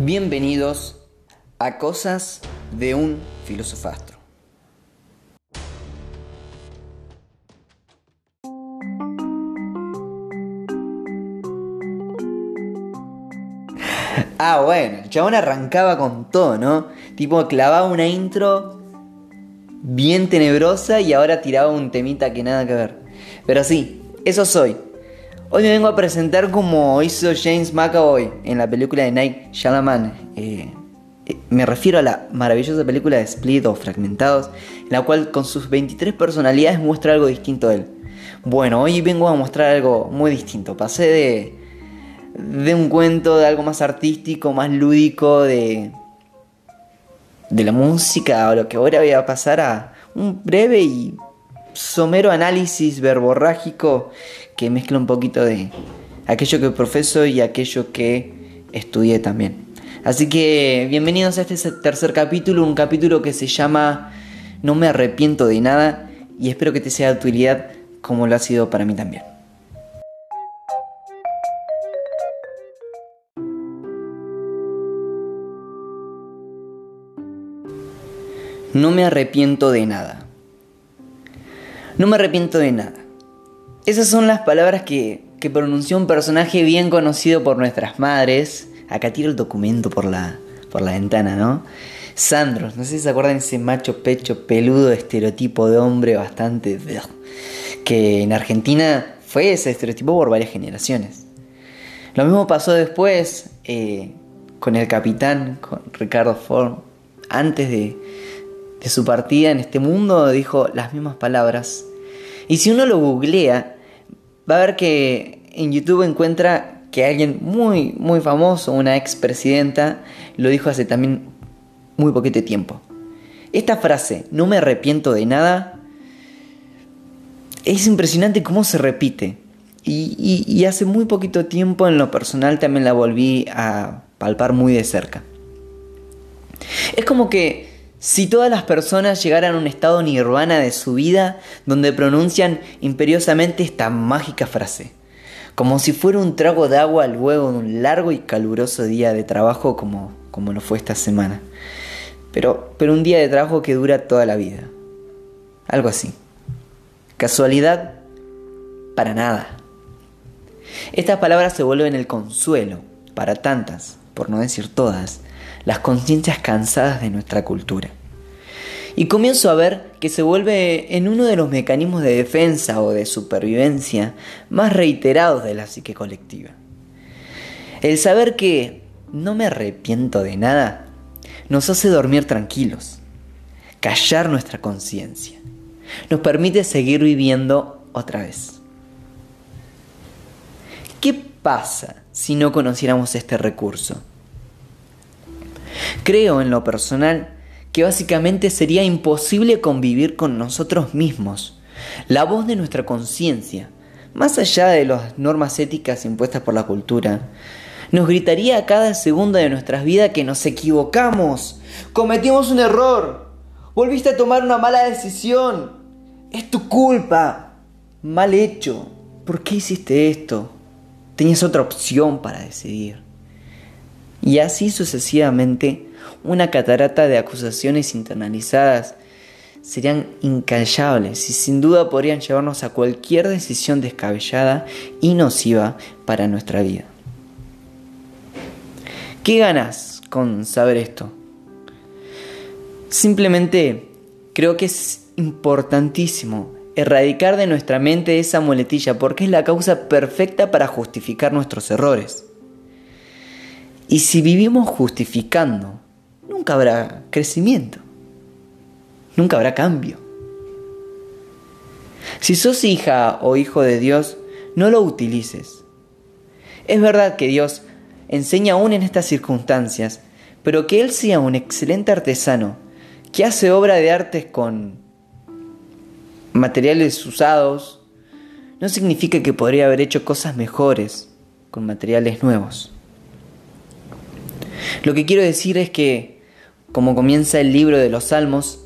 Bienvenidos a Cosas de un Filosofastro. Ah, bueno, el chabón arrancaba con todo, ¿no? Tipo, clavaba una intro bien tenebrosa y ahora tiraba un temita que nada que ver. Pero sí, eso soy. Hoy me vengo a presentar como hizo James McAvoy en la película de Night Shyamalan. Eh, eh, me refiero a la maravillosa película de Split o Fragmentados, en la cual con sus 23 personalidades muestra algo distinto a él. Bueno, hoy vengo a mostrar algo muy distinto. Pasé de, de un cuento, de algo más artístico, más lúdico, de, de la música, o lo que ahora voy a pasar a un breve y somero análisis verborrágico que mezcla un poquito de aquello que profeso y aquello que estudié también. Así que bienvenidos a este tercer capítulo, un capítulo que se llama No me arrepiento de nada y espero que te sea de utilidad como lo ha sido para mí también. No me arrepiento de nada. No me arrepiento de nada. Esas son las palabras que, que pronunció un personaje bien conocido por nuestras madres. Acá tiro el documento por la, por la ventana, ¿no? Sandro, no sé si se acuerdan ese macho pecho peludo estereotipo de hombre bastante... que en Argentina fue ese estereotipo por varias generaciones. Lo mismo pasó después eh, con el capitán, con Ricardo Ford. Antes de, de su partida en este mundo dijo las mismas palabras. Y si uno lo googlea, va a ver que en YouTube encuentra que alguien muy, muy famoso, una expresidenta, lo dijo hace también muy poquito tiempo. Esta frase, no me arrepiento de nada, es impresionante cómo se repite. Y, y, hace muy poquito tiempo en lo personal también la volví a palpar muy de cerca. Es como que si todas las personas llegaran a un estado nirvana de su vida donde pronuncian imperiosamente esta mágica frase, como si fuera un trago de agua luego de un largo y caluroso día de trabajo como, como lo fue esta semana, pero, pero un día de trabajo que dura toda la vida, algo así. ¿Casualidad? Para nada. Estas palabras se vuelven el consuelo para tantas, por no decir todas, las conciencias cansadas de nuestra cultura. Y comienzo a ver que se vuelve en uno de los mecanismos de defensa o de supervivencia más reiterados de la psique colectiva. El saber que no me arrepiento de nada nos hace dormir tranquilos, callar nuestra conciencia, nos permite seguir viviendo otra vez. ¿Qué pasa si no conociéramos este recurso? Creo en lo personal que básicamente sería imposible convivir con nosotros mismos, la voz de nuestra conciencia, más allá de las normas éticas impuestas por la cultura, nos gritaría a cada segundo de nuestras vidas que nos equivocamos, cometimos un error, volviste a tomar una mala decisión, es tu culpa, mal hecho, ¿por qué hiciste esto? Tenías otra opción para decidir. Y así sucesivamente, una catarata de acusaciones internalizadas serían incallables y sin duda podrían llevarnos a cualquier decisión descabellada y nociva para nuestra vida. ¿Qué ganas con saber esto? Simplemente creo que es importantísimo erradicar de nuestra mente esa muletilla porque es la causa perfecta para justificar nuestros errores. Y si vivimos justificando, nunca habrá crecimiento, nunca habrá cambio. Si sos hija o hijo de Dios, no lo utilices. Es verdad que Dios enseña aún en estas circunstancias, pero que Él sea un excelente artesano que hace obra de artes con materiales usados, no significa que podría haber hecho cosas mejores con materiales nuevos. Lo que quiero decir es que, como comienza el libro de los Salmos,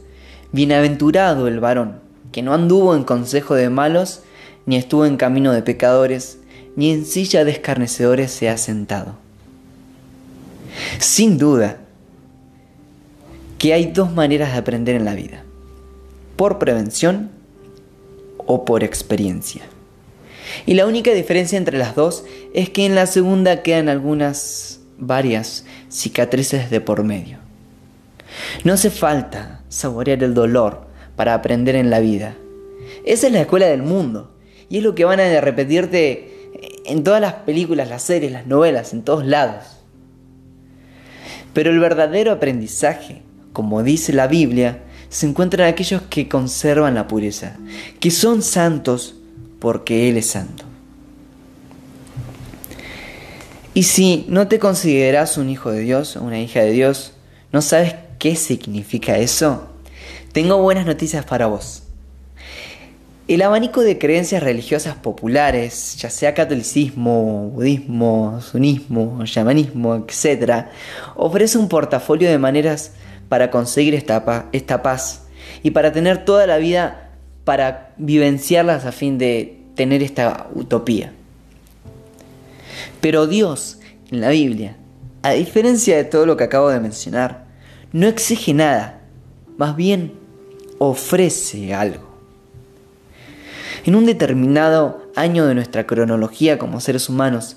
bienaventurado el varón, que no anduvo en consejo de malos, ni estuvo en camino de pecadores, ni en silla de escarnecedores se ha sentado. Sin duda que hay dos maneras de aprender en la vida, por prevención o por experiencia. Y la única diferencia entre las dos es que en la segunda quedan algunas, varias cicatrices de por medio. No hace falta saborear el dolor para aprender en la vida. Esa es la escuela del mundo. Y es lo que van a repetirte en todas las películas, las series, las novelas, en todos lados. Pero el verdadero aprendizaje, como dice la Biblia, se encuentra en aquellos que conservan la pureza, que son santos porque Él es santo. Y si no te consideras un hijo de Dios una hija de Dios, ¿no sabes qué significa eso? Tengo buenas noticias para vos. El abanico de creencias religiosas populares, ya sea catolicismo, budismo, sunismo, yamanismo, etc., ofrece un portafolio de maneras para conseguir esta paz y para tener toda la vida para vivenciarlas a fin de tener esta utopía. Pero Dios, en la Biblia, a diferencia de todo lo que acabo de mencionar, no exige nada, más bien ofrece algo. En un determinado año de nuestra cronología como seres humanos,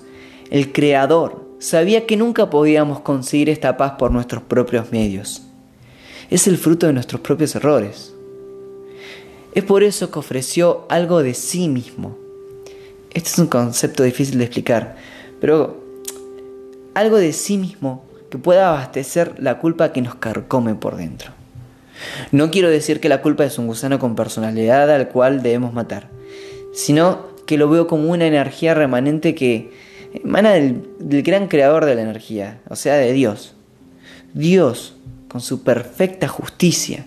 el Creador sabía que nunca podíamos conseguir esta paz por nuestros propios medios. Es el fruto de nuestros propios errores. Es por eso que ofreció algo de sí mismo. Este es un concepto difícil de explicar, pero algo de sí mismo que pueda abastecer la culpa que nos carcome por dentro. No quiero decir que la culpa es un gusano con personalidad al cual debemos matar, sino que lo veo como una energía remanente que emana del, del gran creador de la energía, o sea, de Dios. Dios, con su perfecta justicia,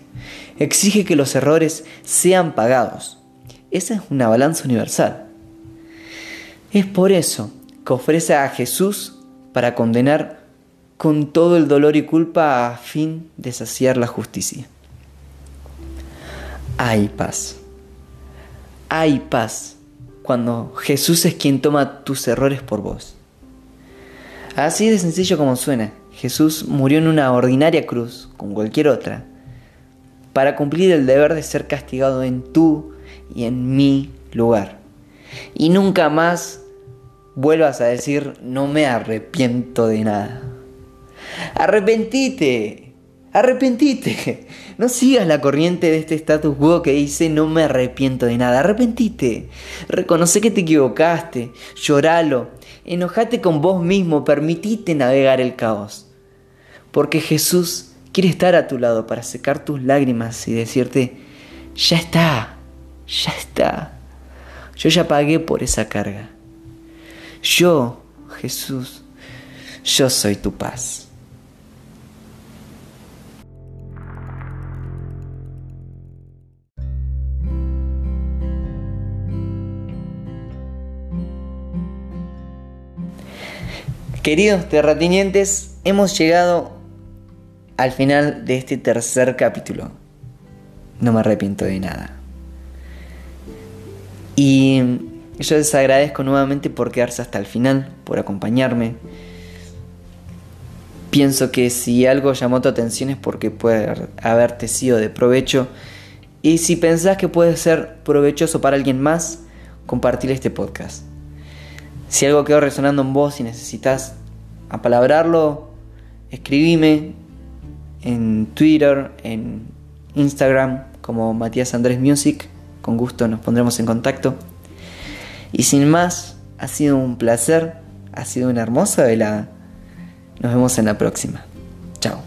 exige que los errores sean pagados. Esa es una balanza universal. Es por eso que ofrece a Jesús para condenar con todo el dolor y culpa a fin de saciar la justicia. Hay paz. Hay paz cuando Jesús es quien toma tus errores por vos. Así de sencillo como suena, Jesús murió en una ordinaria cruz, como cualquier otra, para cumplir el deber de ser castigado en tú y en mi lugar. Y nunca más vuelvas a decir, no me arrepiento de nada. Arrepentite, arrepentite. No sigas la corriente de este status quo que dice no me arrepiento de nada. Arrepentite. Reconoce que te equivocaste. Lloralo. Enojate con vos mismo. Permitite navegar el caos. Porque Jesús quiere estar a tu lado para secar tus lágrimas y decirte, ya está, ya está. Yo ya pagué por esa carga. Yo, Jesús, yo soy tu paz. Queridos terratinientes, hemos llegado al final de este tercer capítulo. No me arrepiento de nada. Y yo les agradezco nuevamente por quedarse hasta el final, por acompañarme. Pienso que si algo llamó tu atención es porque puede haberte sido de provecho. Y si pensás que puede ser provechoso para alguien más, compartir este podcast. Si algo quedó resonando en vos y necesitas apalabrarlo, escribime en Twitter, en Instagram como Matías Andrés Music. Con gusto nos pondremos en contacto. Y sin más, ha sido un placer, ha sido una hermosa velada. Nos vemos en la próxima. Chao.